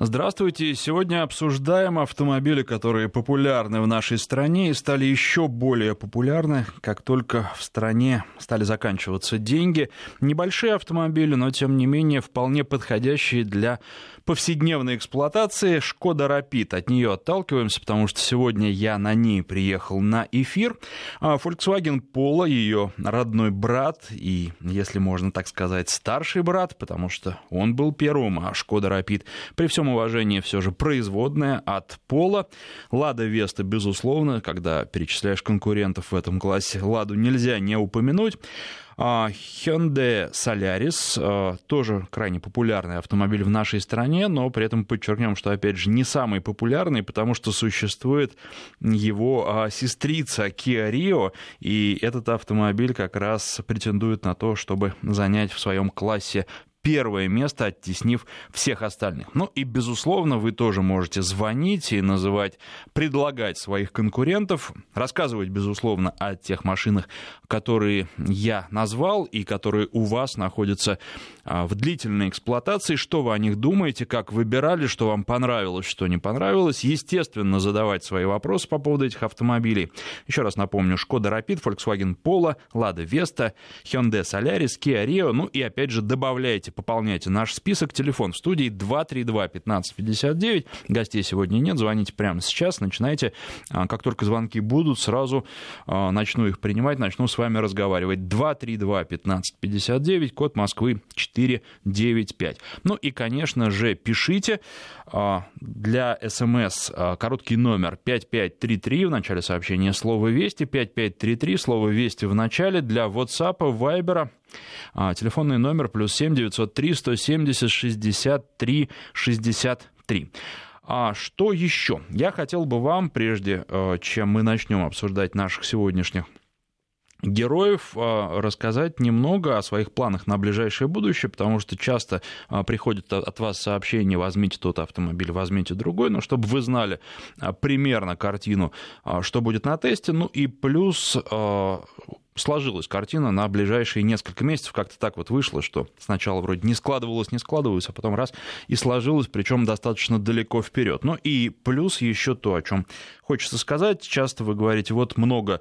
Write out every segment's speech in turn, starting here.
Здравствуйте. Сегодня обсуждаем автомобили, которые популярны в нашей стране и стали еще более популярны, как только в стране стали заканчиваться деньги. Небольшие автомобили, но тем не менее вполне подходящие для повседневной эксплуатации. Шкода Рапид. От нее отталкиваемся, потому что сегодня я на ней приехал на эфир. А Volkswagen Polo, ее родной брат и, если можно так сказать, старший брат, потому что он был первым, а Шкода Рапид при всем всем уважении все же производная от пола. Лада Веста, безусловно, когда перечисляешь конкурентов в этом классе, Ладу нельзя не упомянуть. А, Hyundai Solaris а, тоже крайне популярный автомобиль в нашей стране, но при этом подчеркнем, что, опять же, не самый популярный, потому что существует его а, сестрица Kia Rio, и этот автомобиль как раз претендует на то, чтобы занять в своем классе первое место, оттеснив всех остальных. Ну и, безусловно, вы тоже можете звонить и называть, предлагать своих конкурентов, рассказывать, безусловно, о тех машинах, которые я назвал и которые у вас находятся а, в длительной эксплуатации, что вы о них думаете, как выбирали, что вам понравилось, что не понравилось. Естественно, задавать свои вопросы по поводу этих автомобилей. Еще раз напомню, Шкода Rapid, Volkswagen Polo, Lada Vesta, Hyundai Solaris, Kia Rio, ну и опять же добавляйте пополняйте наш список. Телефон в студии 232-1559. Гостей сегодня нет, звоните прямо сейчас, начинайте. А, как только звонки будут, сразу а, начну их принимать, начну с вами разговаривать. 232-1559, код Москвы 495. Ну и, конечно же, пишите а, для СМС короткий номер 5533 в начале сообщения слово «Вести», 5533, слово «Вести» в начале, для WhatsApp, Viber а, телефонный номер плюс 7 903 170 63 63. А что еще? Я хотел бы вам, прежде э, чем мы начнем обсуждать наших сегодняшних героев э, рассказать немного о своих планах на ближайшее будущее, потому что часто э, приходят от вас сообщения «возьмите тот автомобиль, возьмите другой», но чтобы вы знали примерно картину, что будет на тесте, ну и плюс сложилась картина на ближайшие несколько месяцев. Как-то так вот вышло, что сначала вроде не складывалось, не складывалось, а потом раз и сложилось, причем достаточно далеко вперед. Ну и плюс еще то, о чем хочется сказать. Часто вы говорите, вот много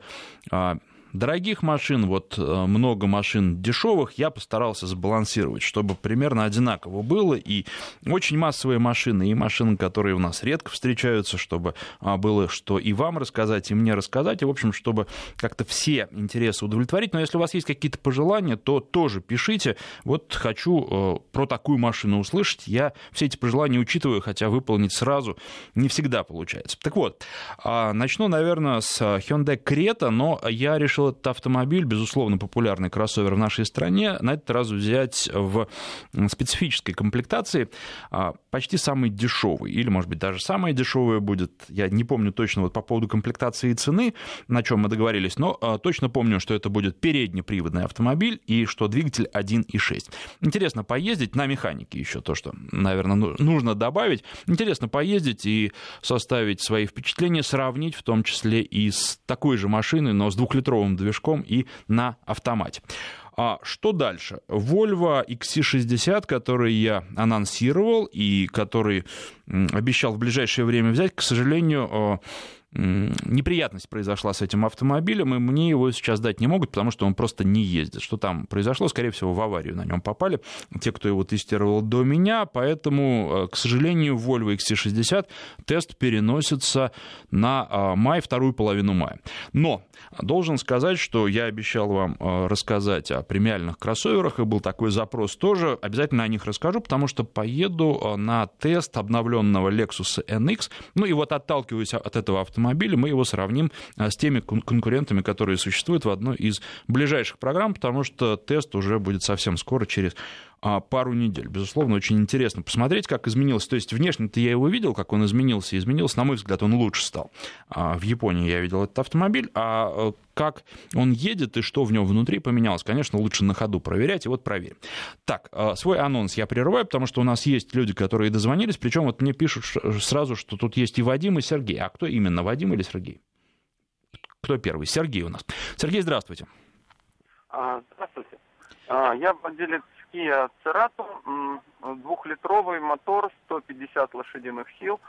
а, дорогих машин, вот э, много машин дешевых, я постарался сбалансировать, чтобы примерно одинаково было, и очень массовые машины, и машины, которые у нас редко встречаются, чтобы а, было что и вам рассказать, и мне рассказать, и, в общем, чтобы как-то все интересы удовлетворить, но если у вас есть какие-то пожелания, то тоже пишите, вот хочу э, про такую машину услышать, я все эти пожелания учитываю, хотя выполнить сразу не всегда получается. Так вот, а, начну, наверное, с Hyundai Creta, но я решил решил этот автомобиль, безусловно, популярный кроссовер в нашей стране, на этот раз взять в специфической комплектации а, почти самый дешевый, или, может быть, даже самое дешевое будет, я не помню точно вот по поводу комплектации и цены, на чем мы договорились, но а, точно помню, что это будет переднеприводный автомобиль и что двигатель 1.6. Интересно поездить на механике еще то, что, наверное, ну, нужно добавить. Интересно поездить и составить свои впечатления, сравнить в том числе и с такой же машиной, но с двухлитровым дизельным движком и на автомате. А что дальше? Volvo XC60, который я анонсировал и который обещал в ближайшее время взять, к сожалению, неприятность произошла с этим автомобилем, и мне его сейчас дать не могут, потому что он просто не ездит. Что там произошло? Скорее всего, в аварию на нем попали те, кто его тестировал до меня, поэтому, э, к сожалению, Volvo XC60 тест переносится на а, май, вторую половину мая. Но должен сказать, что я обещал вам э, рассказать о премиальных кроссоверах, и был такой запрос тоже. Обязательно о них расскажу, потому что поеду э, на тест обновленного Lexus NX. Ну и вот отталкиваясь от этого автомобиля, автомобиля, мы его сравним а, с теми конкурентами, которые существуют в одной из ближайших программ, потому что тест уже будет совсем скоро, через пару недель. Безусловно, очень интересно посмотреть, как изменился. То есть внешне-то я его видел, как он изменился. Изменился, на мой взгляд, он лучше стал. А, в Японии я видел этот автомобиль, а как он едет и что в нем внутри поменялось, конечно, лучше на ходу проверять, и вот проверим. Так, свой анонс я прерываю, потому что у нас есть люди, которые дозвонились, причем вот мне пишут сразу, что тут есть и Вадим, и Сергей. А кто именно, Вадим или Сергей? Кто первый? Сергей у нас. Сергей, здравствуйте. Здравствуйте. Я владелец Kia Cerato, двухлитровый мотор, 150 лошадиных сил.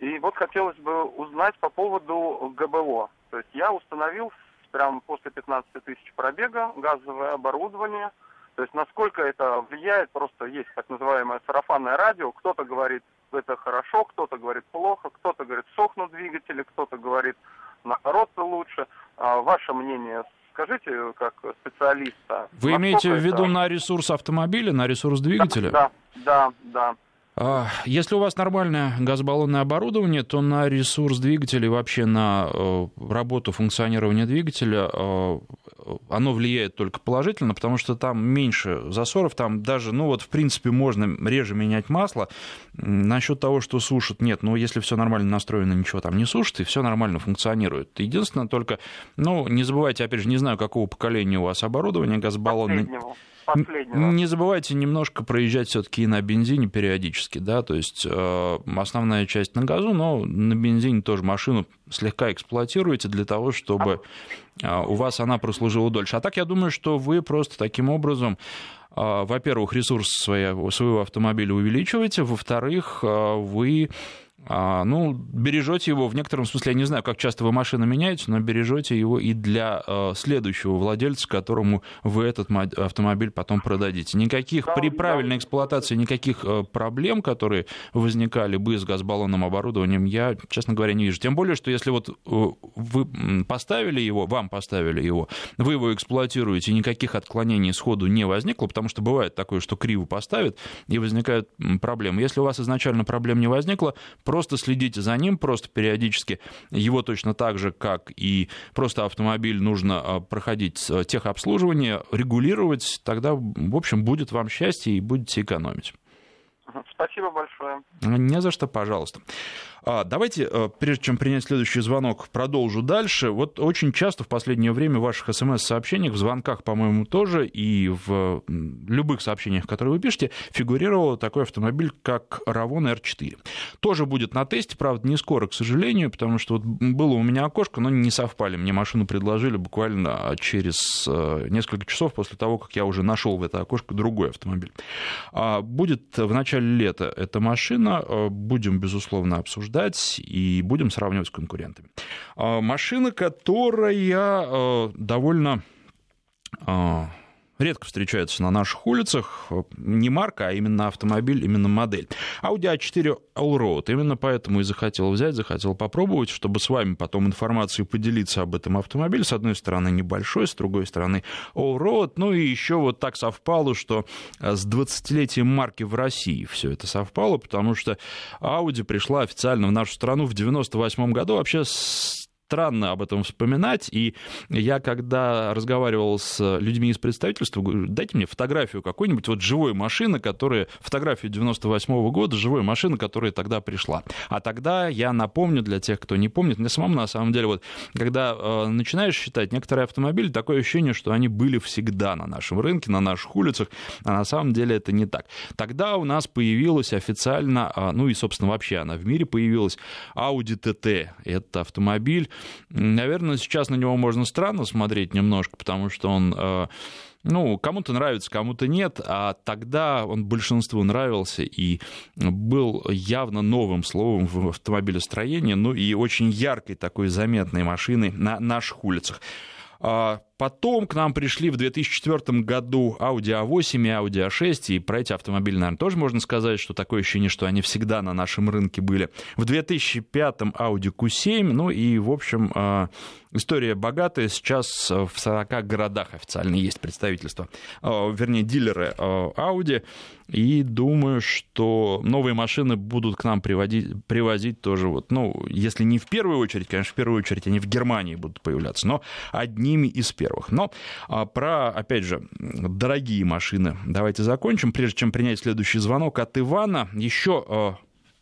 И вот хотелось бы узнать по поводу ГБО. То есть я установил прямо после 15 тысяч пробега газовое оборудование. То есть насколько это влияет, просто есть так называемое сарафанное радио. Кто-то говорит, это хорошо, кто-то говорит плохо, кто-то говорит сохнут двигатели, кто-то говорит наоборот лучше. А ваше мнение скажите, как специалиста. Вы имеете в виду это... на ресурс автомобиля, на ресурс двигателя? Да, да, да. А, если у вас нормальное газобаллонное оборудование, то на ресурс двигателя и вообще на э, работу функционирования двигателя э, оно влияет только положительно, потому что там меньше засоров, там даже, ну вот в принципе можно реже менять масло. Насчет того, что сушит, нет, но если все нормально настроено, ничего там не сушит, и все нормально функционирует. Единственное только, ну не забывайте, опять же, не знаю, какого поколения у вас оборудование газобаллонное. Последнего последнего. Не забывайте немножко проезжать все-таки на бензине периодически, да, то есть э, основная часть на газу, но на бензине тоже машину слегка эксплуатируете для того, чтобы э, у вас она прослужила дольше. А так я думаю, что вы просто таким образом э, во-первых, ресурс своего, своего автомобиля увеличиваете, во-вторых, вы а, ну, бережете его в некотором смысле, я не знаю, как часто вы машину меняете, но бережете его и для э, следующего владельца, которому вы этот автомобиль потом продадите. Никаких при правильной эксплуатации, никаких э, проблем, которые возникали бы с газбаллонным оборудованием, я, честно говоря, не вижу. Тем более, что если вот э, вы поставили его, вам поставили его, вы его эксплуатируете, никаких отклонений сходу не возникло, потому что бывает такое, что криво поставят, и возникают проблемы. Если у вас изначально проблем не возникло, Просто следите за ним, просто периодически его точно так же, как и просто автомобиль нужно а, проходить а, техобслуживание, регулировать, тогда, в общем, будет вам счастье и будете экономить. Спасибо большое. Не за что, пожалуйста. А, давайте, э, прежде чем принять следующий звонок, продолжу дальше. Вот очень часто в последнее время в ваших смс-сообщениях, в звонках, по-моему, тоже, и в любых сообщениях, которые вы пишете, фигурировал такой автомобиль, как Равон R4. Тоже будет на тесте, правда, не скоро, к сожалению, потому что вот было у меня окошко, но не совпали. Мне машину предложили буквально через э, несколько часов после того, как я уже нашел в это окошко другой автомобиль. А, будет в начале лета эта машина, э, будем, безусловно, обсуждать обсуждать и будем сравнивать с конкурентами. А, машина, которая э, довольно а, редко встречается на наших улицах. Не марка, а именно автомобиль, именно модель. Audi A4 Allroad. Именно поэтому и захотел взять, захотел попробовать, чтобы с вами потом информацию поделиться об этом автомобиле. С одной стороны небольшой, с другой стороны Allroad. Ну и еще вот так совпало, что с 20-летием марки в России все это совпало, потому что Audi пришла официально в нашу страну в 98 году вообще с странно об этом вспоминать. И я, когда разговаривал с людьми из представительства, говорю, дайте мне фотографию какой-нибудь вот живой машины, которая, фотографию 98 -го года, живой машины, которая тогда пришла. А тогда, я напомню для тех, кто не помнит, мне самому на самом деле, вот, когда э, начинаешь считать некоторые автомобили, такое ощущение, что они были всегда на нашем рынке, на наших улицах, а на самом деле это не так. Тогда у нас появилась официально, э, ну и, собственно, вообще она в мире появилась, Audi TT. Это автомобиль, Наверное, сейчас на него можно странно смотреть немножко, потому что он э, ну, кому-то нравится, кому-то нет, а тогда он большинству нравился и был явно новым словом в автомобилестроении, ну и очень яркой такой заметной машиной на наших улицах. А, потом к нам пришли в 2004 году Audi A8 и Audi A6, и про эти автомобили, наверное, тоже можно сказать, что такое ощущение, что они всегда на нашем рынке были. В 2005 Audi Q7, ну и, в общем, а, история богатая. Сейчас в 40 городах официально есть представительство, а, вернее, дилеры Audi. И думаю, что новые машины будут к нам приводить, привозить тоже, вот, ну, если не в первую очередь, конечно, в первую очередь они в Германии будут появляться, но одними из первых. Но а, про, опять же, дорогие машины давайте закончим, прежде чем принять следующий звонок от Ивана. Еще а,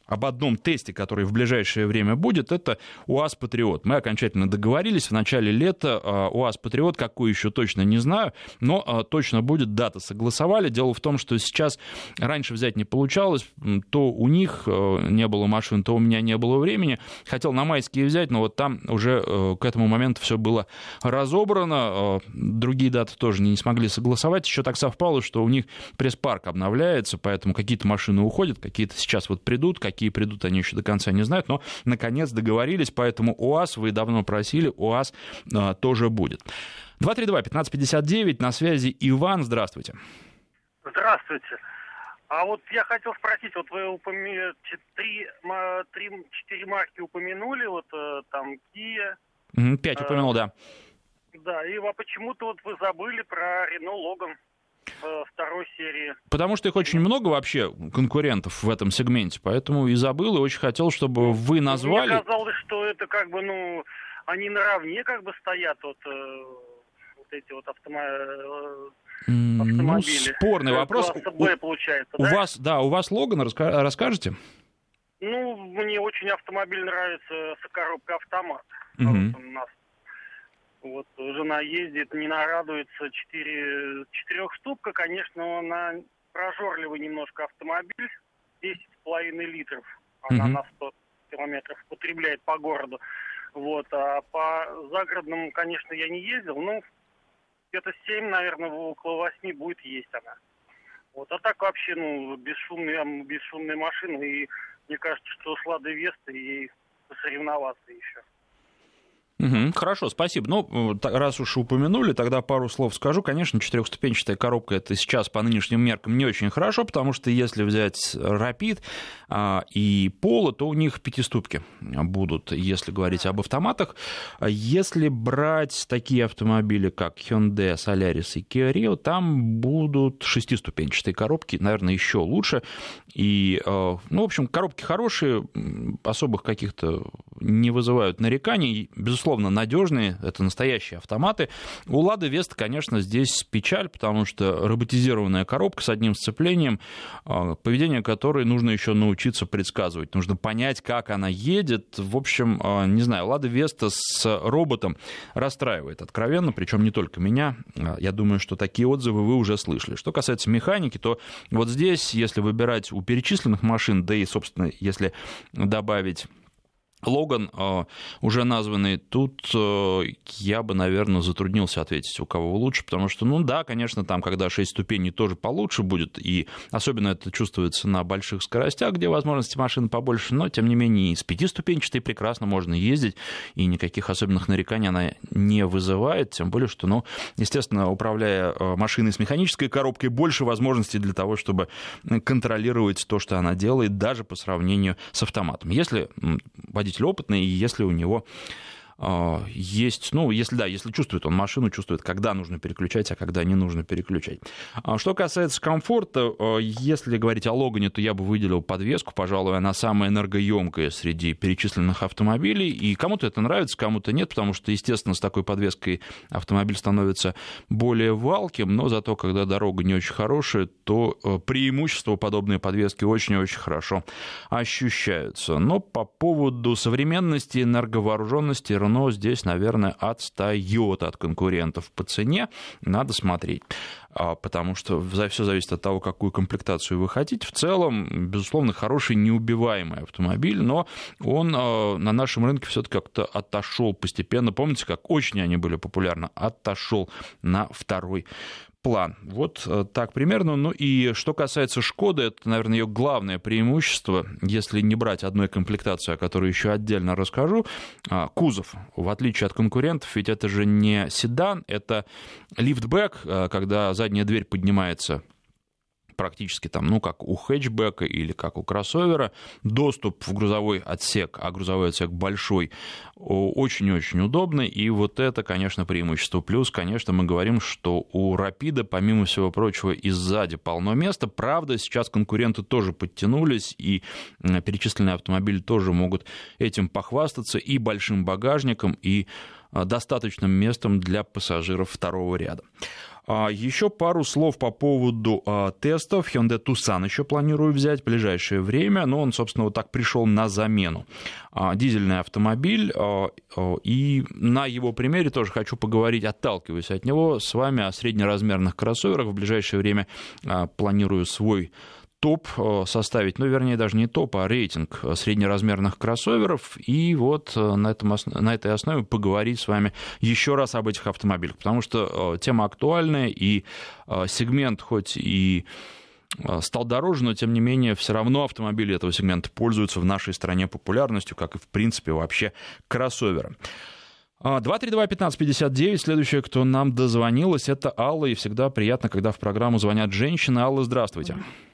об одном тесте, который в ближайшее время будет, это УАЗ Патриот. Мы окончательно договорились в начале лета. А, УАЗ Патриот, какой еще точно не знаю, но а, точно будет дата. Согласовали. Дело в том, что сейчас раньше взять не получалось. То у них а, не было машин, то у меня не было времени. Хотел на майские взять, но вот там уже к этому моменту все было разобрано. Другие даты тоже не смогли согласовать. Еще так совпало, что у них пресс-парк обновляется, поэтому какие-то машины уходят, какие-то сейчас вот придут, какие придут, они еще до конца не знают, но наконец договорились, поэтому УАЗ вы давно просили, УАЗ а, тоже будет. 232-1559, на связи Иван, здравствуйте. Здравствуйте. А вот я хотел спросить, вот вы три, три, четыре марки упомянули, вот э, там Kia. Пять упомянул, да. Да, и а почему-то вот вы забыли про Renault Logan. Э, второй серии. Потому что их очень много вообще конкурентов в этом сегменте, поэтому и забыл, и очень хотел, чтобы вы назвали... Мне казалось, что это как бы, ну, они наравне как бы стоят, вот, э, вот эти вот. Э, автомобили. Ну, спорный вопрос. Б, получается, у да? вас, да, у вас Логан, раска... расскажете? Ну, мне очень автомобиль нравится с коробкой автомат. Угу. Вот у нас вот жена ездит, не нарадуется, четыре, четырехступка, конечно, она прожорливый немножко автомобиль, 10,5 литров она mm-hmm. на 100 километров потребляет по городу. Вот, а по загородному, конечно, я не ездил, но где-то 7, наверное, около 8 будет есть она. Вот, а так вообще, ну, бесшумная, бесшумная машина, и мне кажется, что с Ладой Веста ей посоревноваться еще. Угу, хорошо, спасибо. Ну, раз уж упомянули, тогда пару слов скажу. Конечно, четырехступенчатая коробка это сейчас по нынешним меркам не очень хорошо, потому что если взять Rapid а, и Polo, то у них пятиступки будут, если говорить об автоматах. Если брать такие автомобили, как Hyundai, Solaris и Kia Rio, там будут шестиступенчатые коробки, наверное, еще лучше. И, а, ну, в общем, коробки хорошие, особых каких-то не вызывают нареканий. Безусловно, безусловно, надежные, это настоящие автоматы. У Лады Веста, конечно, здесь печаль, потому что роботизированная коробка с одним сцеплением, а, поведение которой нужно еще научиться предсказывать. Нужно понять, как она едет. В общем, а, не знаю, Лада Веста с роботом расстраивает откровенно, причем не только меня. А, я думаю, что такие отзывы вы уже слышали. Что касается механики, то вот здесь, если выбирать у перечисленных машин, да и, собственно, если добавить Логан, э, уже названный, тут э, я бы, наверное, затруднился ответить, у кого лучше, потому что, ну да, конечно, там, когда 6 ступеней, тоже получше будет, и особенно это чувствуется на больших скоростях, где возможности машины побольше, но, тем не менее, и с 5-ступенчатой прекрасно можно ездить, и никаких особенных нареканий она не вызывает, тем более, что, ну, естественно, управляя э, машиной с механической коробкой, больше возможностей для того, чтобы контролировать то, что она делает, даже по сравнению с автоматом. Если водитель водитель опытный, и если у него есть, ну, если да, если чувствует он машину, чувствует, когда нужно переключать, а когда не нужно переключать. А что касается комфорта, а, если говорить о Логане, то я бы выделил подвеску, пожалуй, она самая энергоемкая среди перечисленных автомобилей, и кому-то это нравится, кому-то нет, потому что, естественно, с такой подвеской автомобиль становится более валким, но зато, когда дорога не очень хорошая, то преимущества подобной подвески очень-очень хорошо ощущаются. Но по поводу современности, энерговооруженности, Рено здесь, наверное, отстает от конкурентов по цене. Надо смотреть а, потому что все зависит от того, какую комплектацию вы хотите. В целом, безусловно, хороший неубиваемый автомобиль, но он а, на нашем рынке все-таки как-то отошел постепенно. Помните, как очень они были популярны? Отошел на второй план. Вот э, так примерно. Ну и что касается Шкоды, это, наверное, ее главное преимущество, если не брать одной комплектации, о которой еще отдельно расскажу, а, кузов. В отличие от конкурентов, ведь это же не седан, это лифтбэк, э, когда задняя дверь поднимается практически там, ну, как у хэтчбека или как у кроссовера, доступ в грузовой отсек, а грузовой отсек большой, очень-очень удобный, и вот это, конечно, преимущество. Плюс, конечно, мы говорим, что у Рапида, помимо всего прочего, и сзади полно места. Правда, сейчас конкуренты тоже подтянулись, и перечисленные автомобили тоже могут этим похвастаться и большим багажником, и достаточным местом для пассажиров второго ряда. А, еще пару слов по поводу а, тестов. Hyundai Tucson еще планирую взять в ближайшее время, но он, собственно, вот так пришел на замену. А, дизельный автомобиль, и на его примере тоже хочу поговорить, отталкиваясь от него, с вами о среднеразмерных кроссоверах. В ближайшее время планирую свой топ э, составить, ну, вернее, даже не топ, а рейтинг э, среднеразмерных кроссоверов, и вот э, на, этом, на этой основе поговорить с вами еще раз об этих автомобилях, потому что тема актуальная, и сегмент хоть и стал дороже, но тем не менее все равно автомобили этого сегмента пользуются в нашей стране популярностью, как и в принципе вообще кроссоверы. 232-1559, следующее, кто нам дозвонилась, это Алла, и всегда приятно, когда в программу звонят женщины. Алла, здравствуйте. Здравствуйте.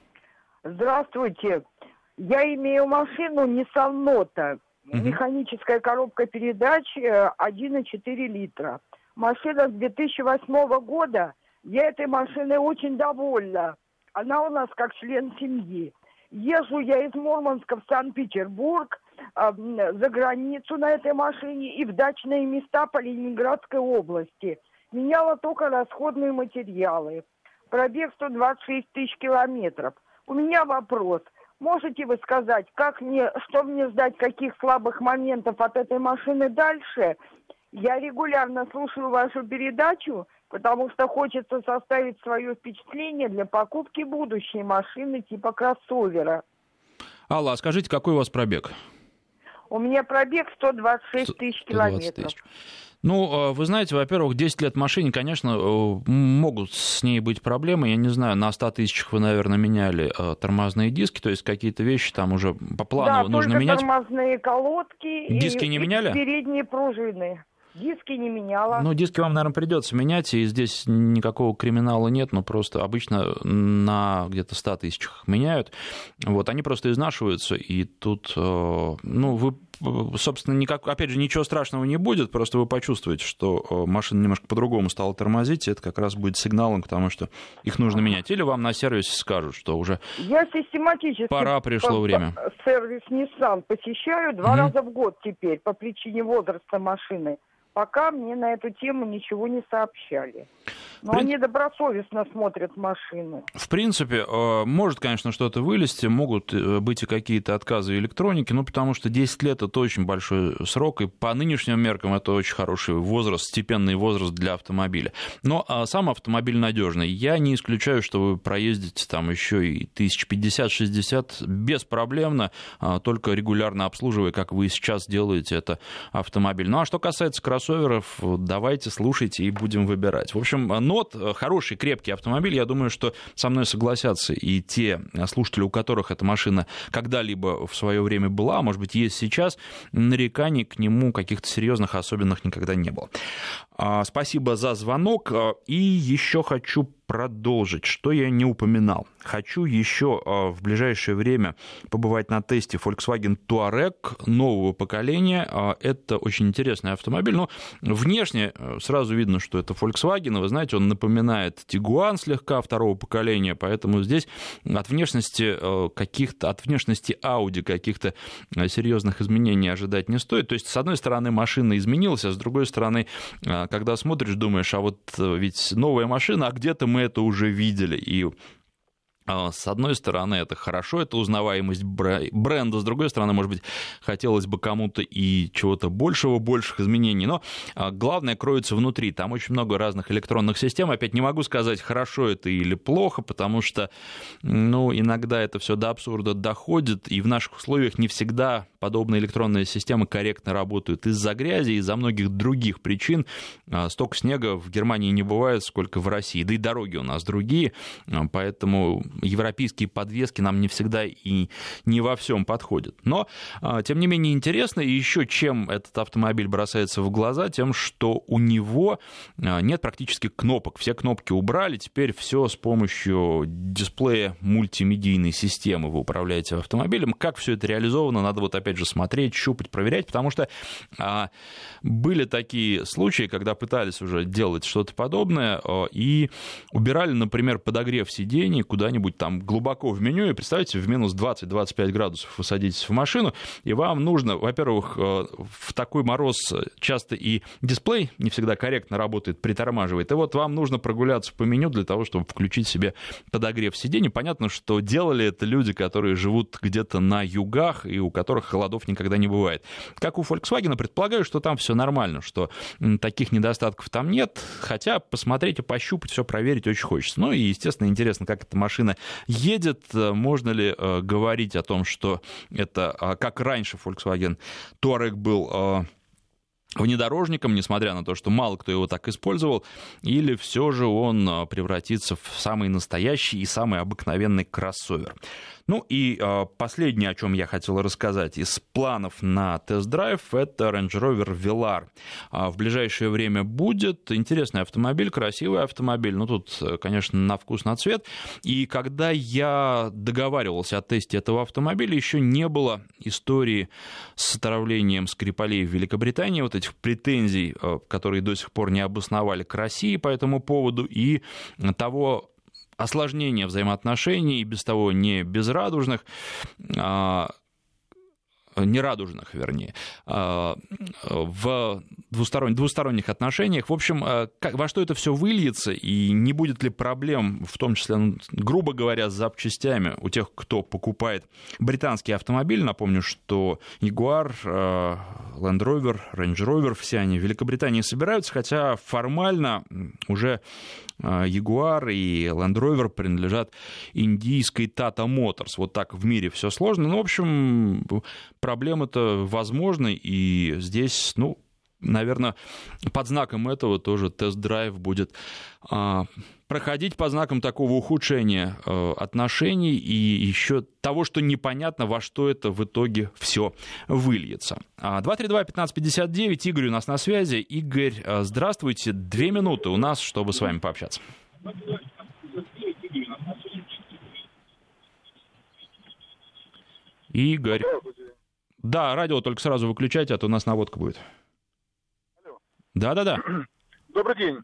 Я имею машину Nissan Note. Угу. Механическая коробка передач 1,4 э, литра. Машина с 2008 года. Я этой машиной очень довольна. Она у нас как член семьи. Езжу я из Мурманска в Санкт-Петербург, э, за границу на этой машине и в дачные места по Ленинградской области. Меняла только расходные материалы. Пробег 126 тысяч километров – у меня вопрос. Можете вы сказать, как мне, что мне ждать, каких слабых моментов от этой машины дальше? Я регулярно слушаю вашу передачу, потому что хочется составить свое впечатление для покупки будущей машины типа кроссовера. Алла, а скажите, какой у вас пробег? У меня пробег 126 тысяч километров. Тысяч. Ну, э, вы знаете, во-первых, 10 лет машине, конечно, э, могут с ней быть проблемы. Я не знаю, на 100 тысячах вы, наверное, меняли э, тормозные диски, то есть какие-то вещи там уже по плану да, нужно менять. тормозные колодки диски и, не меняли? И передние пружины. Диски не меняла. Ну, диски вам, наверное, придется менять, и здесь никакого криминала нет, но просто обычно на где-то 100 тысячах меняют. Вот, они просто изнашиваются, и тут, ну, вы собственно, никак, опять же, ничего страшного не будет, просто вы почувствуете, что э, машина немножко по-другому стала тормозить, и это как раз будет сигналом к тому, что их нужно менять. Или вам на сервисе скажут, что уже Я систематически пора пришло время. Сервис Nissan посещаю два угу. раза в год теперь по причине возраста машины пока мне на эту тему ничего не сообщали. Но При... они добросовестно смотрят машины. В принципе, э, может, конечно, что-то вылезти, могут э, быть и какие-то отказы электроники, ну, потому что 10 лет — это очень большой срок, и по нынешним меркам это очень хороший возраст, степенный возраст для автомобиля. Но а сам автомобиль надежный. Я не исключаю, что вы проездите там еще и 1050-60 беспроблемно, а, только регулярно обслуживая, как вы сейчас делаете это автомобиль. Ну, а что касается кроссоверов, давайте слушайте и будем выбирать. В общем, Нот э, хороший, крепкий автомобиль. Я думаю, что со мной согласятся и те слушатели, у которых эта машина когда-либо в свое время была, а может быть, есть сейчас, нареканий к нему каких-то серьезных, особенных никогда не было. А, спасибо за звонок. А, и еще хочу продолжить, что я не упоминал. Хочу еще а, в ближайшее время побывать на тесте Volkswagen Touareg нового поколения. Это очень интересный автомобиль. Но внешне сразу видно, что это Volkswagen. Вы знаете, он напоминает Tiguan слегка второго поколения, поэтому здесь от внешности каких-то, от внешности Audi каких-то серьезных изменений ожидать не стоит. То есть, с одной стороны, машина изменилась, а с другой стороны, когда смотришь, думаешь, а вот ведь новая машина, а где-то мы это уже видели. И с одной стороны, это хорошо, это узнаваемость бренда, с другой стороны, может быть, хотелось бы кому-то и чего-то большего, больших изменений, но а, главное кроется внутри, там очень много разных электронных систем, опять не могу сказать, хорошо это или плохо, потому что, ну, иногда это все до абсурда доходит, и в наших условиях не всегда подобные электронные системы корректно работают из-за грязи, из-за многих других причин. А, столько снега в Германии не бывает, сколько в России, да и дороги у нас другие, поэтому европейские подвески нам не всегда и не во всем подходят. Но, а, тем не менее, интересно, и еще чем этот автомобиль бросается в глаза, тем, что у него а, нет практически кнопок. Все кнопки убрали, теперь все с помощью дисплея мультимедийной системы вы управляете автомобилем. Как все это реализовано, надо вот опять же, смотреть, щупать, проверять, потому что а, были такие случаи, когда пытались уже делать что-то подобное а, и убирали, например, подогрев сидений куда-нибудь там глубоко в меню, и представьте, в минус 20-25 градусов вы садитесь в машину, и вам нужно, во-первых, а, в такой мороз часто и дисплей не всегда корректно работает, притормаживает, и вот вам нужно прогуляться по меню для того, чтобы включить себе подогрев сидений. Понятно, что делали это люди, которые живут где-то на югах и у которых холодов никогда не бывает. Как у Volkswagen, предполагаю, что там все нормально, что таких недостатков там нет, хотя посмотреть и пощупать, все проверить очень хочется. Ну и, естественно, интересно, как эта машина едет, можно ли э, говорить о том, что это, э, как раньше Volkswagen Touareg был э, внедорожником, несмотря на то, что мало кто его так использовал, или все же он а, превратится в самый настоящий и самый обыкновенный кроссовер. Ну и э, последнее, о чем я хотел рассказать из планов на тест-драйв, это Range Rover Velar. А в ближайшее время будет интересный автомобиль, красивый автомобиль. Ну тут, конечно, на вкус, на цвет. И когда я договаривался о тесте этого автомобиля, еще не было истории с отравлением Скрипалей в Великобритании, вот этих претензий, э, которые до сих пор не обосновали к России по этому поводу, и того осложнение взаимоотношений, без того не безрадужных, а, нерадужных, вернее, а, в двусторонних, отношениях. В общем, как, во что это все выльется, и не будет ли проблем, в том числе, ну, грубо говоря, с запчастями у тех, кто покупает британский автомобиль. Напомню, что Jaguar, Land Rover, Range Rover, все они в Великобритании собираются, хотя формально уже Jaguar и Land Rover принадлежат индийской Tata Motors. Вот так в мире все сложно. Ну, в общем, проблемы-то возможны, и здесь, ну, наверное, под знаком этого тоже тест-драйв будет а, проходить под знаком такого ухудшения а, отношений и еще того, что непонятно, во что это в итоге все выльется. 232-1559, а, Игорь у нас на связи. Игорь, а, здравствуйте. Две минуты у нас, чтобы с вами пообщаться. Игорь. Да, радио только сразу выключайте, а то у нас наводка будет. Да-да-да. Добрый день.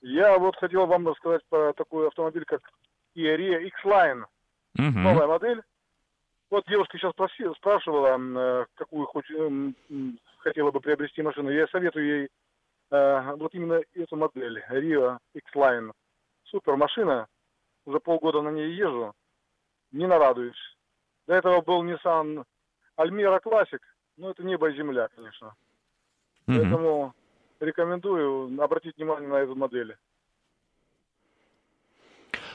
Я вот хотел вам рассказать про такой автомобиль, как Kia X-Line. Угу. Новая модель. Вот девушка сейчас спрашивала, э, какую хоть, эм, хотела бы приобрести машину. Я советую ей э, вот именно эту модель, Rio X-Line. Супер машина. Уже полгода на ней езжу. Не нарадуюсь. До этого был Nissan Almera Classic. Но это небо и земля, конечно. Угу. Поэтому рекомендую обратить внимание на эту модель.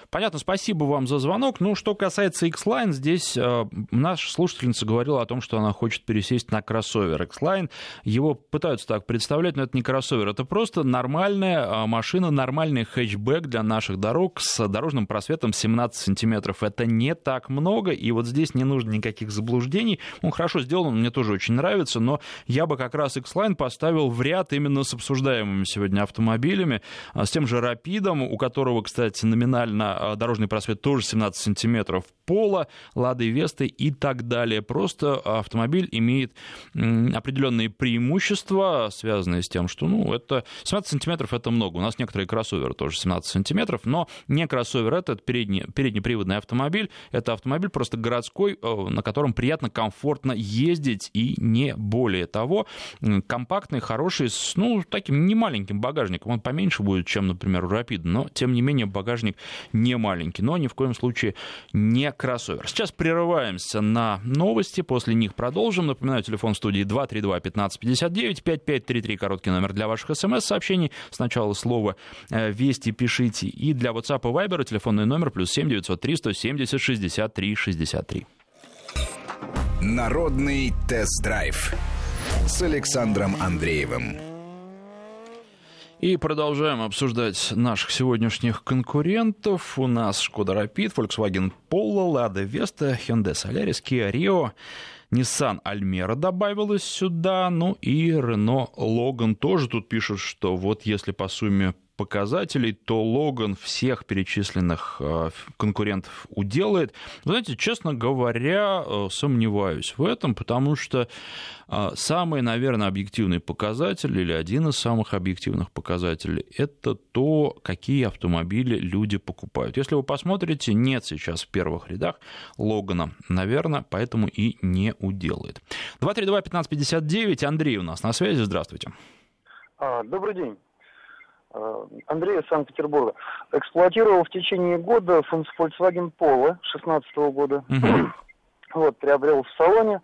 Понятно, спасибо вам за звонок. Ну, что касается X-Line, здесь э, наша слушательница говорила о том, что она хочет пересесть на кроссовер X-Line. Его пытаются так представлять, но это не кроссовер, это просто нормальная э, машина, нормальный хэтчбэк для наших дорог с дорожным просветом 17 сантиметров. Это не так много, и вот здесь не нужно никаких заблуждений. Он хорошо сделан, мне тоже очень нравится, но я бы как раз X-Line поставил в ряд именно с обсуждаемыми сегодня автомобилями, э, с тем же Рапидом, у которого, кстати, номинально а, дорожный просвет тоже 17 сантиметров пола, Лады Весты и так далее. Просто автомобиль имеет определенные преимущества, связанные с тем, что ну, это 17 сантиметров это много. У нас некоторые кроссоверы тоже 17 сантиметров, но не кроссовер, это передний, переднеприводный автомобиль. Это автомобиль просто городской, э, на котором приятно, комфортно ездить и не более того. Компактный, хороший, с ну, таким немаленьким багажником. Он поменьше будет, чем, например, у Rapid, но тем не менее багажник не маленький, но ни в коем случае не кроссовер. Сейчас прерываемся на новости, после них продолжим. Напоминаю, телефон студии 232-1559, 5533, короткий номер для ваших смс-сообщений. Сначала слово э, «Вести» пишите. И для WhatsApp и Viber телефонный номер плюс 7 903 170 63 63. Народный тест-драйв с Александром Андреевым. И продолжаем обсуждать наших сегодняшних конкурентов. У нас Шкода Rapid, Volkswagen Polo, Lada Vesta, Hyundai Solaris, Kia Rio, Nissan Almera добавилась сюда, ну и Renault Logan тоже тут пишут, что вот если по сумме показателей, то Логан всех перечисленных э, конкурентов уделает. Знаете, честно говоря, э, сомневаюсь в этом, потому что э, самый, наверное, объективный показатель или один из самых объективных показателей – это то, какие автомобили люди покупают. Если вы посмотрите, нет сейчас в первых рядах Логана, наверное, поэтому и не уделает. 232-1559, Андрей у нас на связи, здравствуйте. А, добрый день. А, Андрей из Санкт-Петербурга. Эксплуатировал в течение года Volkswagen Polo 16 года. Угу. Вот, приобрел в салоне.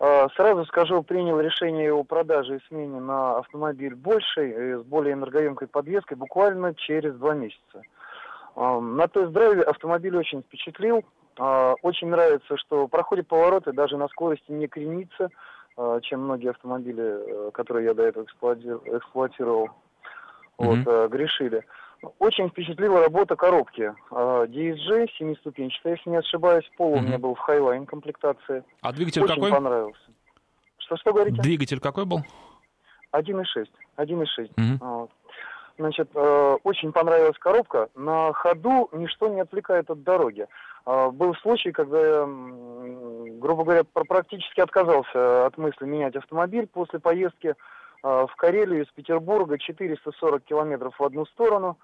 А, сразу скажу, принял решение о продаже и смене на автомобиль больший, с более энергоемкой подвеской, буквально через два месяца. На тест-драйве автомобиль очень впечатлил. Очень нравится, что проходит повороты, даже на скорости не кренится, чем многие автомобили, э, которые я до этого эксплуатировал вот, mm-hmm. грешили. Очень впечатлила работа коробки. DSG семиступенчатая, если не ошибаюсь. Пол mm-hmm. у меня был в Highline комплектации. А двигатель Очень какой? понравился. Что, что говорите? Двигатель какой был? 1.6. 1.6. Mm-hmm. Вот. Значит, э, очень понравилась коробка. На ходу ничто не отвлекает от дороги. Э, был случай, когда я, грубо говоря, практически отказался от мысли менять автомобиль после поездки а, в Карелию из Петербурга 440 километров в одну сторону,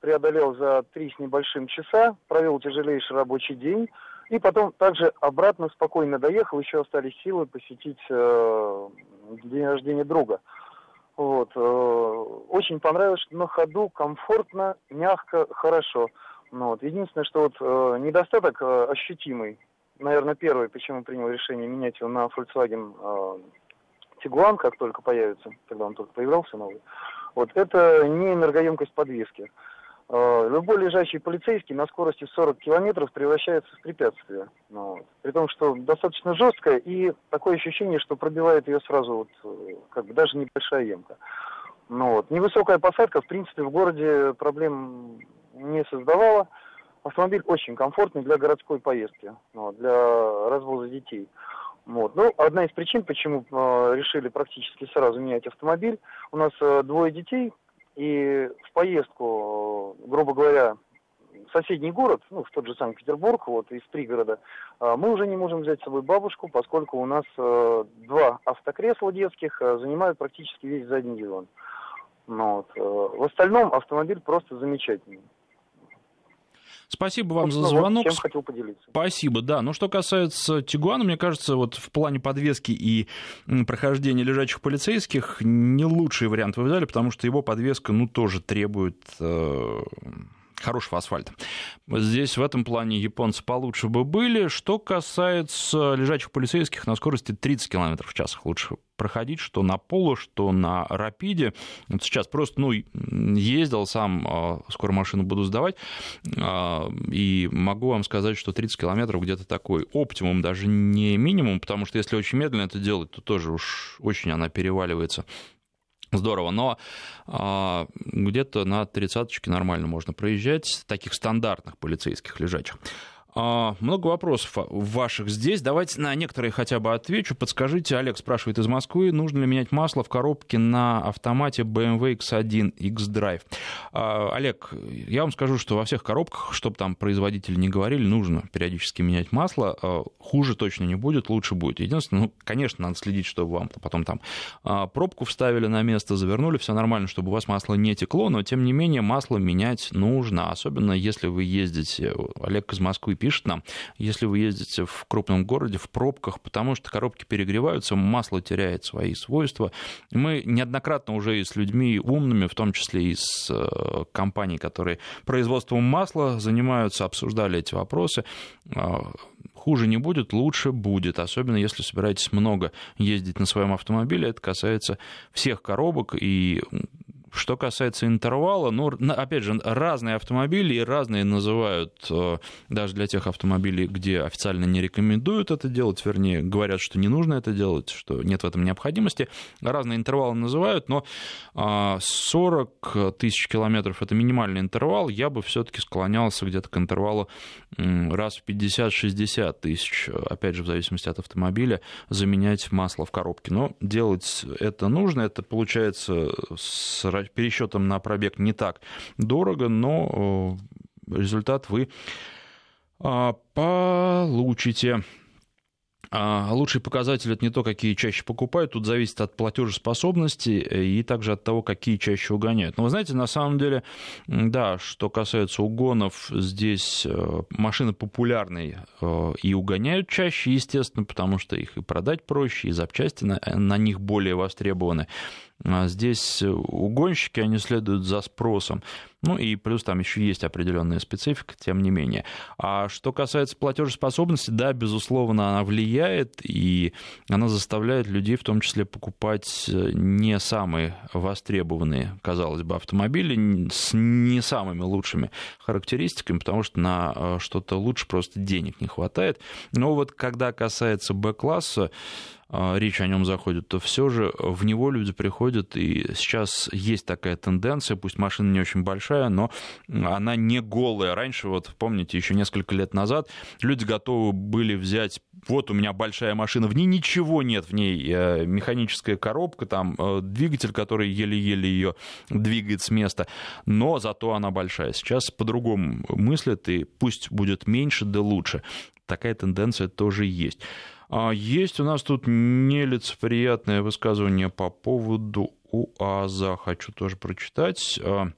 преодолел за три с небольшим часа, провел тяжелейший рабочий день, и потом также обратно спокойно доехал, еще остались силы посетить э, день рождения друга. Вот. Э, очень понравилось, что на ходу комфортно, мягко, хорошо. Ну, вот. Единственное, что вот э, недостаток э, ощутимый, наверное, первый, почему принял решение менять его на Volkswagen э, Тигуан, как только появится, когда он только появился новый, вот это не энергоемкость подвески. А, любой лежащий полицейский на скорости 40 километров превращается в препятствие. Ну, вот. При том, что достаточно жесткое и такое ощущение, что пробивает ее сразу вот, э, как бы даже небольшая емка. Ну, вот. Невысокая посадка, в принципе, в городе проблем не создавала. Автомобиль очень комфортный для городской поездки, ну, для развоза детей. Вот. Ну, одна из причин, почему э, решили практически сразу менять автомобиль, у нас э, двое детей, и в поездку, э, грубо говоря, в соседний город, ну, в тот же Санкт-Петербург, вот, из пригорода, э, мы уже не можем взять с собой бабушку, поскольку у нас э, два автокресла детских э, занимают практически весь задний диван. Ну, вот. Э, в остальном автомобиль просто замечательный. Спасибо вам за звонок. Чем хотел поделиться. Спасибо, да. Ну, что касается Тигуана, мне кажется, вот в плане подвески и прохождения лежачих полицейских не лучший вариант вы взяли, потому что его подвеска, ну, тоже требует э, хорошего асфальта. Здесь в этом плане японцы получше бы были. Что касается лежачих полицейских, на скорости 30 км в час лучше проходить, что на поло, что на рапиде. Вот сейчас просто, ну, ездил сам, а, скоро машину буду сдавать, а, и могу вам сказать, что 30 километров где-то такой оптимум, даже не минимум, потому что если очень медленно это делать, то тоже уж очень она переваливается Здорово, но а, где-то на тридцаточке нормально можно проезжать, таких стандартных полицейских лежачих. А, много вопросов ваших здесь. Давайте на некоторые хотя бы отвечу. Подскажите, Олег спрашивает из Москвы, нужно ли менять масло в коробке на автомате BMW X1 X-Drive? А, Олег, я вам скажу, что во всех коробках, чтобы там производители не говорили, нужно периодически менять масло. А, хуже точно не будет, лучше будет. Единственное, ну, конечно, надо следить, чтобы вам потом там пробку вставили на место, завернули, все нормально, чтобы у вас масло не текло, но тем не менее масло менять нужно, особенно если вы ездите, Олег из Москвы пишет нам, если вы ездите в крупном городе, в пробках, потому что коробки перегреваются, масло теряет свои свойства. Мы неоднократно уже и с людьми умными, в том числе и с э, компанией, которые производством масла занимаются, обсуждали эти вопросы а, хуже не будет, лучше будет, особенно если собираетесь много ездить на своем автомобиле. Это касается всех коробок, и что касается интервала, ну, опять же, разные автомобили и разные называют, э, даже для тех автомобилей, где официально не рекомендуют это делать, вернее, говорят, что не нужно это делать, что нет в этом необходимости. Разные интервалы называют, но 40 а, тысяч километров – это минимальный интервал. Я бы все-таки склонялся где-то к интервалу раз в 50-60 тысяч, опять же, в зависимости от автомобиля, заменять масло в коробке. Но делать это нужно, это получается с пересчетом на пробег не так дорого, но результат вы а, получите. А лучший показатель это не то, какие чаще покупают, тут зависит от платежеспособности и также от того, какие чаще угоняют. Но вы знаете, на самом деле, да, что касается угонов, здесь э, машины популярные э, и угоняют чаще, естественно, потому что их и продать проще, и запчасти на, на них более востребованы. А здесь угонщики, они следуют за спросом. Ну и плюс там еще есть определенная специфика, тем не менее. А что касается платежеспособности, да, безусловно, она влияет, и она заставляет людей в том числе покупать не самые востребованные, казалось бы, автомобили с не самыми лучшими характеристиками, потому что на э, что-то лучше просто денег не хватает. Но вот когда касается Б-класса, речь о нем заходит, то все же в него люди приходят, и сейчас есть такая тенденция, пусть машина не очень большая, но она не голая. Раньше, вот помните, еще несколько лет назад люди готовы были взять, вот у меня большая машина, в ней ничего нет, в ней э, механическая коробка, там э, двигатель, который еле-еле ее двигает с места, но зато она большая. Сейчас по-другому мыслят, и пусть будет меньше, да лучше. Такая тенденция тоже есть. А есть у нас тут нелицеприятное высказывание по поводу УАЗа. Хочу тоже прочитать. А,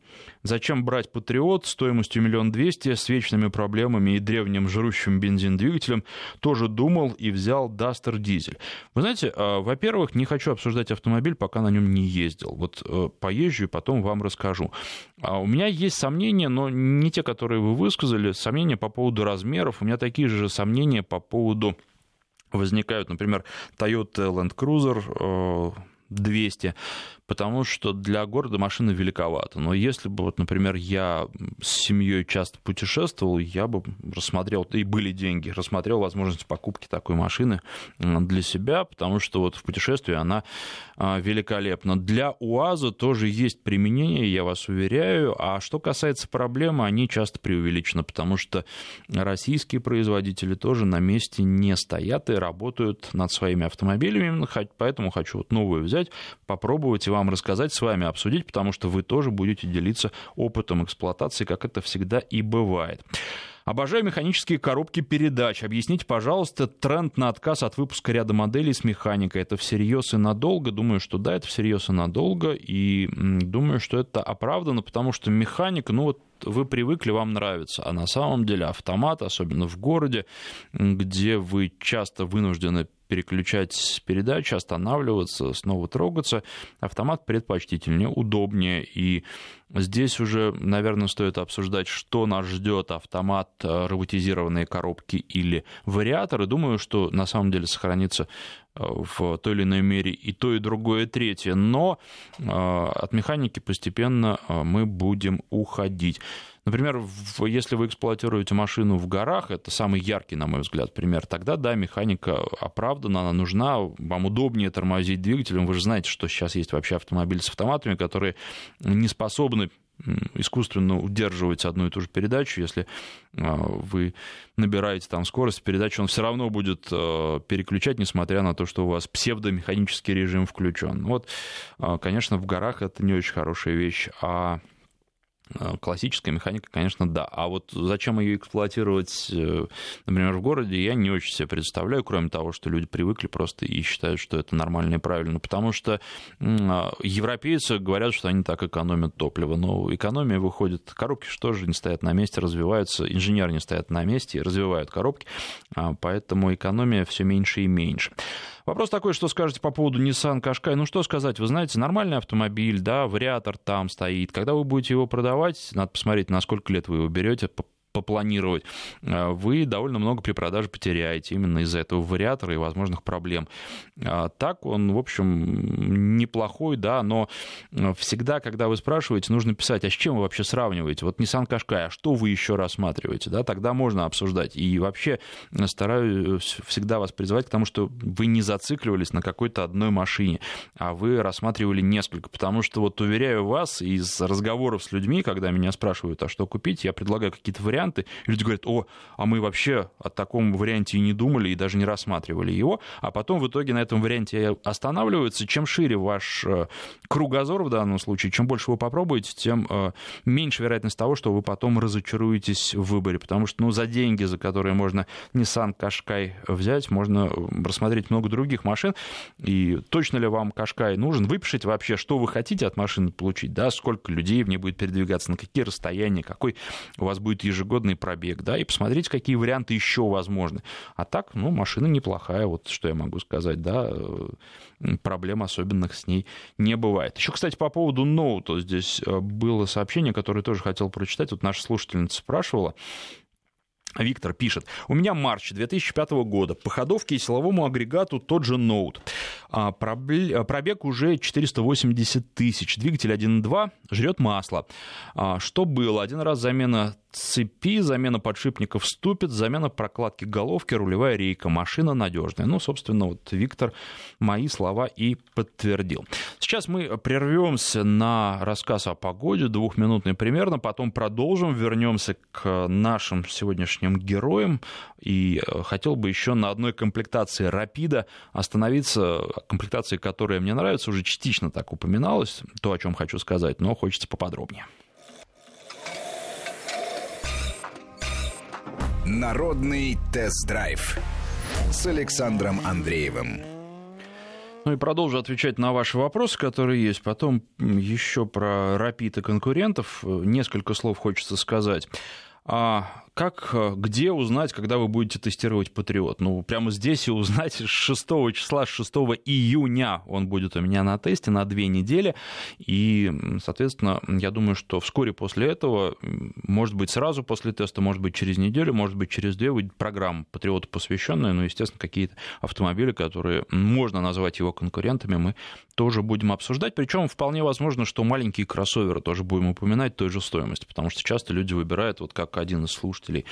Зачем брать Патриот стоимостью миллион двести с вечными проблемами и древним жрущим бензин двигателем? Тоже думал и взял Дастер дизель. Вы знаете, а, во-первых, не хочу обсуждать автомобиль, пока на нем не ездил. Вот э, поезжу и потом вам расскажу. У меня есть сомнения, но не те, которые вы высказали. Сомнения по поводу размеров. У меня такие же сомнения по поводу возникают, например, Toyota Land Cruiser 200 потому что для города машина великовата. Но если бы, вот, например, я с семьей часто путешествовал, я бы рассмотрел, и были деньги, рассмотрел возможность покупки такой машины для себя, потому что вот в путешествии она а, великолепна. Для УАЗа тоже есть применение, я вас уверяю. А что касается проблемы, они часто преувеличены, потому что российские производители тоже на месте не стоят и работают над своими автомобилями. Поэтому хочу вот новую взять, попробовать и вам рассказать, с вами обсудить, потому что вы тоже будете делиться опытом эксплуатации, как это всегда и бывает. Обожаю механические коробки передач. Объясните, пожалуйста, тренд на отказ от выпуска ряда моделей с механикой. Это всерьез и надолго? Думаю, что да, это всерьез и надолго. И думаю, что это оправдано, потому что механика, ну вот вы привыкли, вам нравится. А на самом деле автомат, особенно в городе, где вы часто вынуждены переключать передачи, останавливаться, снова трогаться. Автомат предпочтительнее, удобнее. И здесь уже, наверное, стоит обсуждать, что нас ждет автомат, э, роботизированные коробки или вариаторы. Думаю, что на самом деле сохранится в той или иной мере и то, и другое, и третье. Но э, от механики постепенно мы будем уходить. Например, если вы эксплуатируете машину в горах, это самый яркий, на мой взгляд, пример, тогда, да, механика оправдана, она нужна, вам удобнее тормозить двигателем. Вы же знаете, что сейчас есть вообще автомобили с автоматами, которые не способны искусственно удерживать одну и ту же передачу, если а, вы набираете там скорость передачи, он все равно будет а, переключать, несмотря на то, что у вас псевдомеханический режим включен. Вот, а, конечно, в горах это не очень хорошая вещь, а Э, классическая механика, конечно, да. А вот зачем ее эксплуатировать, э, например, в городе, я не очень себе представляю, кроме того, что люди привыкли просто и считают, что это нормально и правильно. Потому что а, европейцы говорят, что они так экономят топливо. Но экономия выходит, коробки же не стоят на месте, развиваются, инженеры не стоят на месте развивают коробки, а, поэтому экономия все меньше и меньше. Вопрос такой, что скажете по поводу Nissan Qashqai? Ну, что сказать, вы знаете, нормальный автомобиль, да, вариатор там стоит. Когда вы будете его продавать, надо посмотреть, на сколько лет вы его берете, попланировать, э, вы довольно много при продаже потеряете именно из-за этого вариатора и возможных проблем. А так он, в общем, неплохой, да, но э, всегда, когда вы спрашиваете, нужно писать, а с чем вы вообще сравниваете? Вот Nissan Qashqai, а что вы еще рассматриваете? Да, тогда можно обсуждать. И вообще стараюсь всегда вас призывать к тому, что вы не зацикливались на какой-то одной машине, а вы рассматривали несколько, потому что вот уверяю вас из разговоров с людьми, когда меня спрашивают, а что купить, я предлагаю какие-то варианты, варианты. люди говорят, о, а мы вообще о таком варианте и не думали, и даже не рассматривали его. А потом в итоге на этом варианте останавливаются. Чем шире ваш э, кругозор в данном случае, чем больше вы попробуете, тем э, меньше вероятность того, что вы потом разочаруетесь в выборе. Потому что ну, за деньги, за которые можно Nissan Qashqai взять, можно рассмотреть много других машин. И точно ли вам Qashqai нужен? Выпишите вообще, что вы хотите от машины получить, да, сколько людей в ней будет передвигаться, на какие расстояния, какой у вас будет ежегодный пробег, да, и посмотрите, какие варианты еще возможны. А так, ну, машина неплохая, вот что я могу сказать, да, э, проблем особенных с ней не бывает. Еще, кстати, по поводу ноута здесь э, было сообщение, которое тоже хотел прочитать. Вот наша слушательница спрашивала, Виктор пишет, у меня марч 2005 года, по ходовке и силовому агрегату тот же ноут. А, пробег уже 480 тысяч, двигатель 1.2, жрет масло. А, что было? Один раз замена цепи, замена подшипников ступит, замена прокладки головки, рулевая рейка. Машина надежная. Ну, собственно, вот Виктор мои слова и подтвердил. Сейчас мы прервемся на рассказ о погоде, двухминутный примерно, потом продолжим, вернемся к нашим сегодняшним героям. И э, хотел бы еще на одной комплектации «Рапида» остановиться, комплектации, которая мне нравится, уже частично так упоминалось, то, о чем хочу сказать, но хочется поподробнее. Народный тест-драйв с Александром Андреевым. Ну и продолжу отвечать на ваши вопросы, которые есть. Потом еще про рапид и конкурентов. Несколько слов хочется сказать. А как, э, где узнать, когда вы будете тестировать Патриот? Ну, прямо здесь и узнать с 6 числа, с 6 июня он будет у меня на тесте на две недели. И, соответственно, я думаю, что вскоре после этого, может быть, сразу после теста, может быть, через неделю, может быть, через две, выйдет программа Патриоту посвященная, ну, естественно, какие-то автомобили, которые можно назвать его конкурентами, мы тоже будем обсуждать. Причем вполне возможно, что маленькие кроссоверы тоже будем упоминать той же стоимости, потому что часто люди выбирают, вот как один из слушателей, слушателей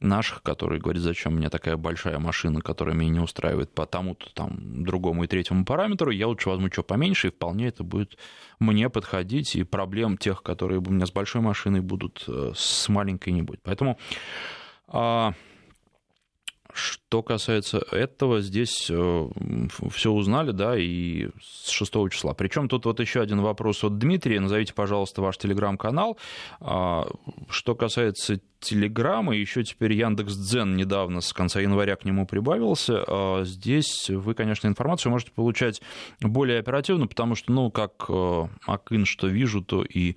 наших, которые говорят, зачем мне такая большая машина, которая меня не устраивает по тому-то, там, другому и третьему параметру, я лучше возьму что поменьше, и вполне это будет мне подходить, и проблем тех, которые у меня с большой машиной будут, э, с маленькой не будет. Поэтому а, что касается этого, здесь э, все узнали, да, и с 6 числа. Причем тут вот еще один вопрос от Дмитрия. Назовите, пожалуйста, ваш телеграм-канал. А, что касается Телеграма, еще теперь Яндекс Дзен недавно с конца января к нему прибавился. А, здесь вы, конечно, информацию можете получать более оперативно, потому что, ну, как э, Акин что вижу, то и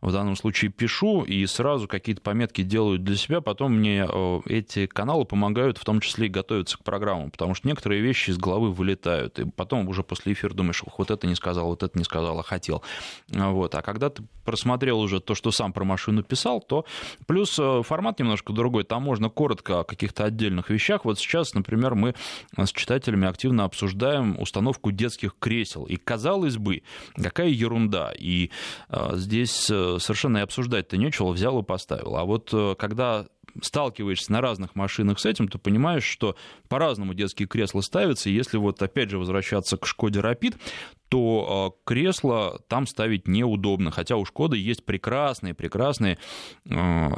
в данном случае пишу и сразу какие-то пометки делаю для себя, потом мне э, эти каналы помогают в том числе и готовиться к программам, потому что некоторые вещи из головы вылетают, и потом уже после эфира думаешь, вот это не сказал, вот это не сказал, а хотел. Вот. А когда ты просмотрел уже то, что сам про машину писал, то плюс э, формат немножко другой, там можно коротко о каких-то отдельных вещах. Вот сейчас, например, мы с читателями активно обсуждаем установку детских кресел, и казалось бы, какая ерунда, и э, здесь совершенно и обсуждать-то нечего, взял и поставил. А вот э, когда сталкиваешься на разных машинах с этим, ты понимаешь, что по-разному детские кресла ставятся, и если вот опять же возвращаться к Шкоде Rapid, то э, кресло там ставить неудобно, хотя у Шкоды есть прекрасные, прекрасные э,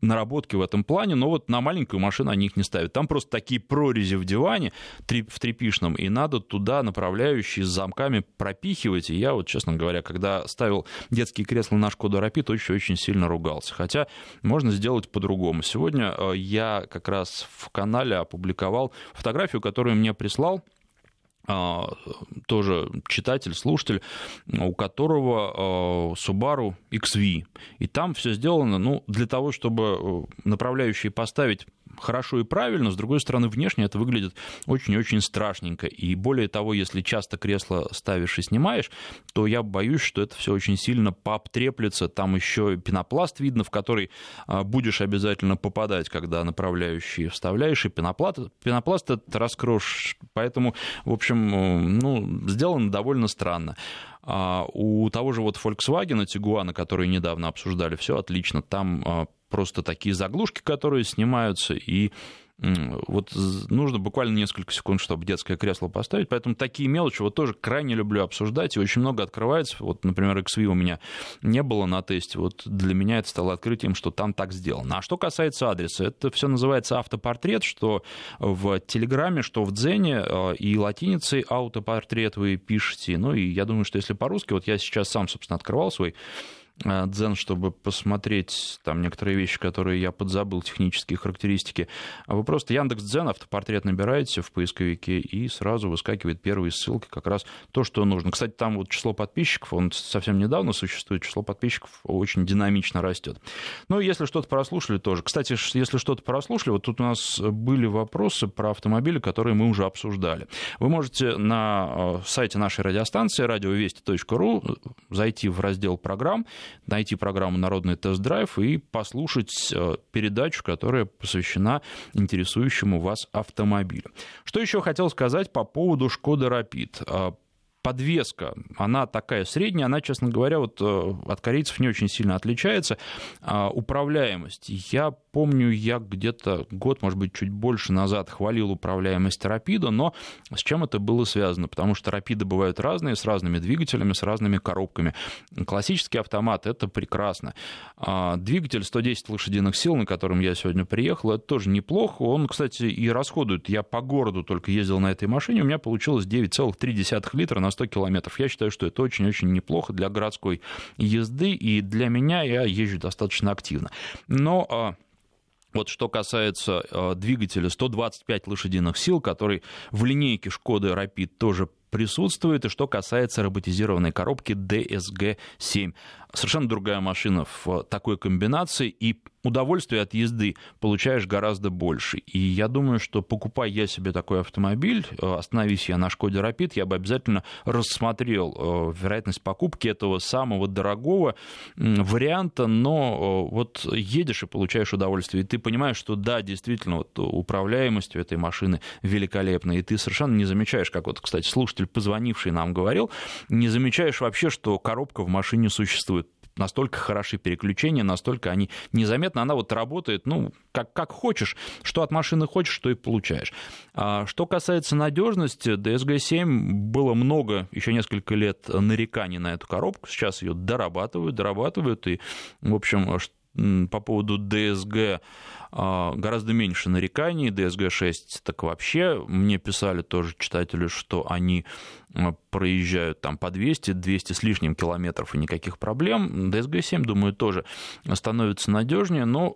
наработки в этом плане, но вот на маленькую машину они их не ставят. Там просто такие прорези в диване в трепишном, и надо туда направляющие с замками пропихивать. И я вот, честно говоря, когда ставил детские кресла на Шкоду Рапид, очень-очень сильно ругался. Хотя можно сделать по-другому. Сегодня э, я как раз в канале опубликовал фотографию, которую мне прислал тоже читатель, слушатель, у которого а, Subaru XV. И там все сделано ну, для того, чтобы э, направляющие поставить хорошо и правильно, с другой стороны, внешне это выглядит очень-очень страшненько. И более того, если часто кресло ставишь и снимаешь, то я боюсь, что это все очень сильно пообтреплется. Там еще пенопласт видно, в который а, будешь обязательно попадать, когда направляющие вставляешь, и пенопласт, пенопласт это раскроешь. Поэтому, в общем, ну, сделано довольно странно. А у того же вот Volkswagen Tiguan, который недавно обсуждали, все отлично. Там а, просто такие заглушки, которые снимаются, и вот нужно буквально несколько секунд, чтобы детское кресло поставить, поэтому такие мелочи вот тоже крайне люблю обсуждать, и очень много открывается, вот, например, XV у меня не было на тесте, вот для меня это стало открытием, что там так сделано. А что касается адреса, это все называется автопортрет, что в Телеграме, что в Дзене, э, и латиницей автопортрет вы пишете, ну и я думаю, что если по-русски, вот я сейчас сам, собственно, открывал свой Дзен, чтобы посмотреть там некоторые вещи, которые я подзабыл, технические характеристики. А вы просто Яндекс Дзен, автопортрет набираете в поисковике, и сразу выскакивает первые ссылки, как раз то, что нужно. Кстати, там вот число подписчиков, он совсем недавно существует, число подписчиков очень динамично растет. Ну, если что-то прослушали тоже. Кстати, если что-то прослушали, вот тут у нас были вопросы про автомобили, которые мы уже обсуждали. Вы можете на э, сайте нашей радиостанции радиовести.ру зайти в раздел программ, найти программу «Народный тест-драйв» и послушать э, передачу, которая посвящена интересующему вас автомобилю. Что еще хотел сказать по поводу «Шкода Рапид» подвеска, она такая средняя, она, честно говоря, вот э, от корейцев не очень сильно отличается. А, управляемость. Я помню, я где-то год, может быть, чуть больше назад хвалил управляемость Рапида, но с чем это было связано? Потому что Рапиды бывают разные, с разными двигателями, с разными коробками. Классический автомат — это прекрасно. А, двигатель 110 лошадиных сил, на котором я сегодня приехал, это тоже неплохо. Он, кстати, и расходует. Я по городу только ездил на этой машине, у меня получилось 9,3 литра на 100 километров. Я считаю, что это очень-очень неплохо для городской езды, и для меня я езжу достаточно активно. Но а, вот что касается э, двигателя 125 лошадиных сил, который в линейке Шкоды Rapid тоже присутствует. И что касается роботизированной коробки DSG-7. Совершенно другая машина в такой комбинации, и удовольствие от езды получаешь гораздо больше. И я думаю, что покупая я себе такой автомобиль, э, остановись я на Шкоде Рапид, я бы обязательно рассмотрел э, вероятность покупки этого самого дорогого варианта, но э, вот едешь и получаешь удовольствие. И ты понимаешь, что да, действительно, вот управляемость у этой машины великолепна, и ты совершенно не замечаешь, как вот, кстати, слушатель, позвонивший нам, говорил, не замечаешь вообще, что коробка в машине существует настолько хороши переключения, настолько они незаметны. Она вот работает, ну, как, как хочешь, что от машины хочешь, что и получаешь. А что касается надежности, DSG-7 было много, еще несколько лет нареканий на эту коробку. Сейчас ее дорабатывают, дорабатывают. И, в общем, по поводу DSG а, гораздо меньше нареканий. DSG-6 так вообще мне писали тоже читатели, что они а, проезжают там по 200, 200 с лишним километров и никаких проблем. DSG-7, думаю, тоже становится надежнее, но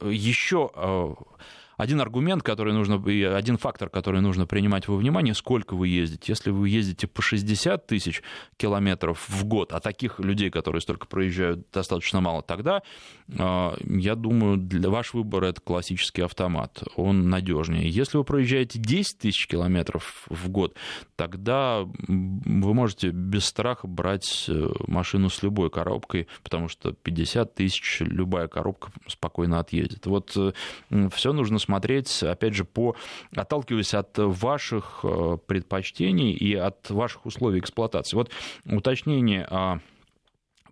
еще а, один аргумент, который нужно, один фактор, который нужно принимать во внимание, сколько вы ездите. Если вы ездите по 60 тысяч километров в год, а таких людей, которые столько проезжают, достаточно мало, тогда, а, я думаю, для ваш выбор это классический автомат, он надежнее. Если вы проезжаете 10 тысяч километров в год, тогда вы можете без страха брать э, машину с любой коробкой, потому что 50 тысяч любая коробка спокойно отъедет. Вот э, все нужно смотреть, опять же, по, отталкиваясь от ваших э, предпочтений и от ваших условий эксплуатации. Вот уточнение а,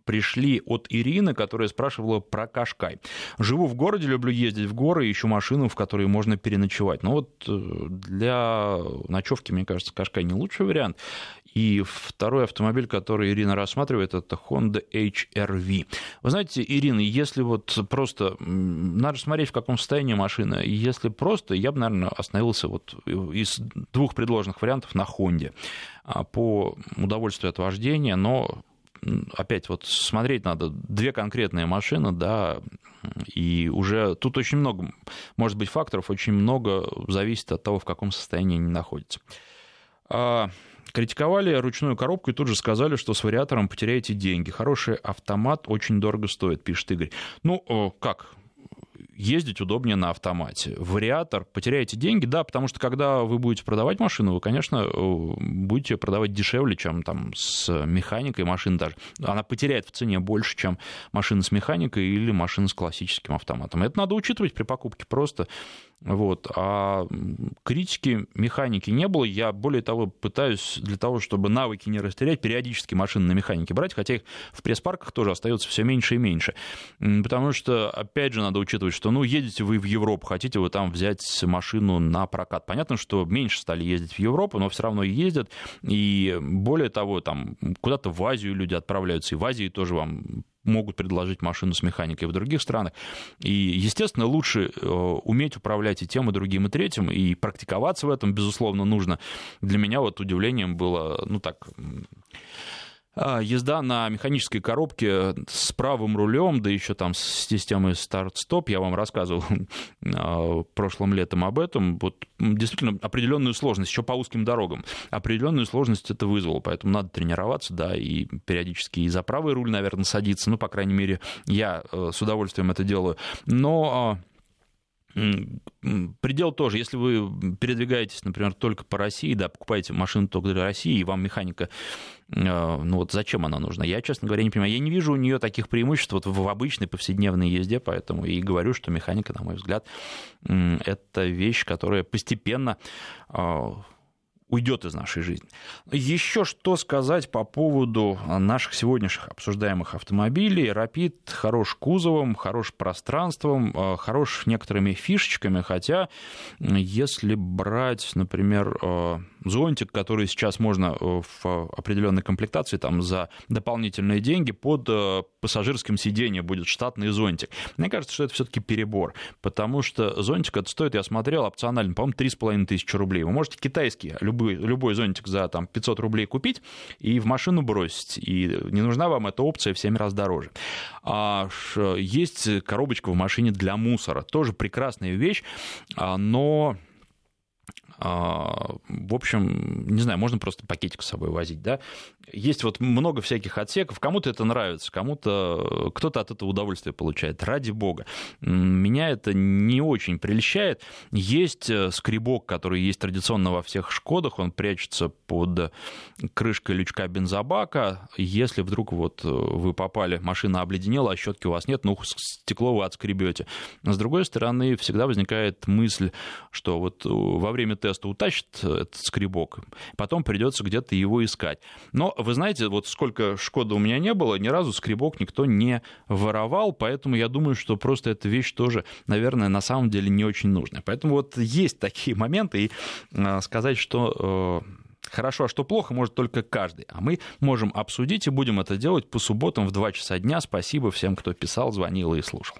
пришли от Ирины, которая спрашивала про Кашкай. Живу в городе, люблю ездить в горы, ищу машину, в которой можно переночевать. Но вот э, для ночевки, мне кажется, Кашкай не лучший вариант. И второй автомобиль, который Ирина рассматривает, это Honda HR-V. Вы знаете, Ирина, если вот просто... Надо смотреть, в каком состоянии машина. Если просто, я бы, наверное, остановился вот из двух предложенных вариантов на Honda а, по удовольствию от вождения, но опять вот смотреть надо две конкретные машины, да, и уже тут очень много, может быть, факторов, очень много зависит от того, в каком состоянии они находятся. Критиковали ручную коробку и тут же сказали, что с вариатором потеряете деньги. Хороший автомат очень дорого стоит, пишет Игорь. Ну, как? ездить удобнее на автомате. Вариатор, потеряете деньги, да, потому что когда вы будете продавать машину, вы, конечно, э, будете продавать дешевле, чем там с механикой машина даже. Она потеряет в цене больше, чем машина с механикой или машина с классическим автоматом. Это надо учитывать при покупке просто Вот. А критики механики не было. Я, более того, пытаюсь для того, чтобы навыки не растерять, периодически машины на механике брать, хотя их в пресс-парках тоже остается все меньше и меньше. Потому что, опять же, надо учитывать, что, ну, едете вы в Европу, хотите вы там взять машину на прокат. Понятно, что меньше стали ездить в Европу, но все равно ездят. И более того, там куда-то в Азию люди отправляются, и в Азии тоже вам могут предложить машину с механикой в других странах. И, естественно, лучше э, уметь управлять и тем, и другим, и третьим, и практиковаться в этом, безусловно, нужно. Для меня вот удивлением было, ну так, езда на механической коробке с правым рулем, да еще там с системой старт-стоп, я вам рассказывал а, прошлым летом об этом, вот действительно определенную сложность, еще по узким дорогам, определенную сложность это вызвало, поэтому надо тренироваться, да, и периодически и за правый руль, наверное, садиться, ну, по крайней мере, я э, с удовольствием это делаю, но а, Предел тоже, если вы передвигаетесь, например, только по России, да, покупаете машину только для России, и вам механика, э, ну вот зачем она нужна? Я, честно говоря, не понимаю. Я не вижу у нее таких преимуществ вот в обычной повседневной езде, поэтому и говорю, что механика, на мой взгляд, это вещь, которая постепенно э, уйдет из нашей жизни. Еще что сказать по поводу наших сегодняшних обсуждаемых автомобилей. Рапид хорош кузовом, хорош пространством, э, хорош некоторыми фишечками, хотя если брать, например, э, зонтик, который сейчас можно э, в определенной комплектации там, за дополнительные деньги под пассажирским сиденьем будет штатный зонтик. Мне кажется, что это все-таки перебор, потому что зонтик это стоит, я смотрел, опционально, по-моему, 3,5 тысячи рублей. Вы можете китайский, любой, любой зонтик за там, 500 рублей купить и в машину бросить, и не нужна вам эта опция в 7 раз дороже. А, есть коробочка в машине для мусора, тоже прекрасная вещь, а, но в общем, не знаю, можно просто пакетик с собой возить, да. Есть вот много всяких отсеков, кому-то это нравится, кому-то, кто-то от этого удовольствие получает, ради бога. Меня это не очень прельщает. Есть э, скребок, который есть традиционно во всех Шкодах, он прячется под крышкой лючка бензобака. Если вдруг вот э, вы попали, машина обледенела, а щетки у вас нет, ну, стекло вы отскребете. С другой стороны, всегда возникает мысль, что вот э, во время теста теста утащит этот скребок, потом придется где-то его искать. Но вы знаете, вот сколько Шкода у меня не было, ни разу скребок никто не воровал, поэтому я думаю, что просто эта вещь тоже, наверное, на самом деле не очень нужная. Поэтому вот есть такие моменты, и э, сказать, что э, хорошо, а что плохо, может только каждый. А мы можем обсудить и будем это делать по субботам в 2 часа дня. Спасибо всем, кто писал, звонил и слушал.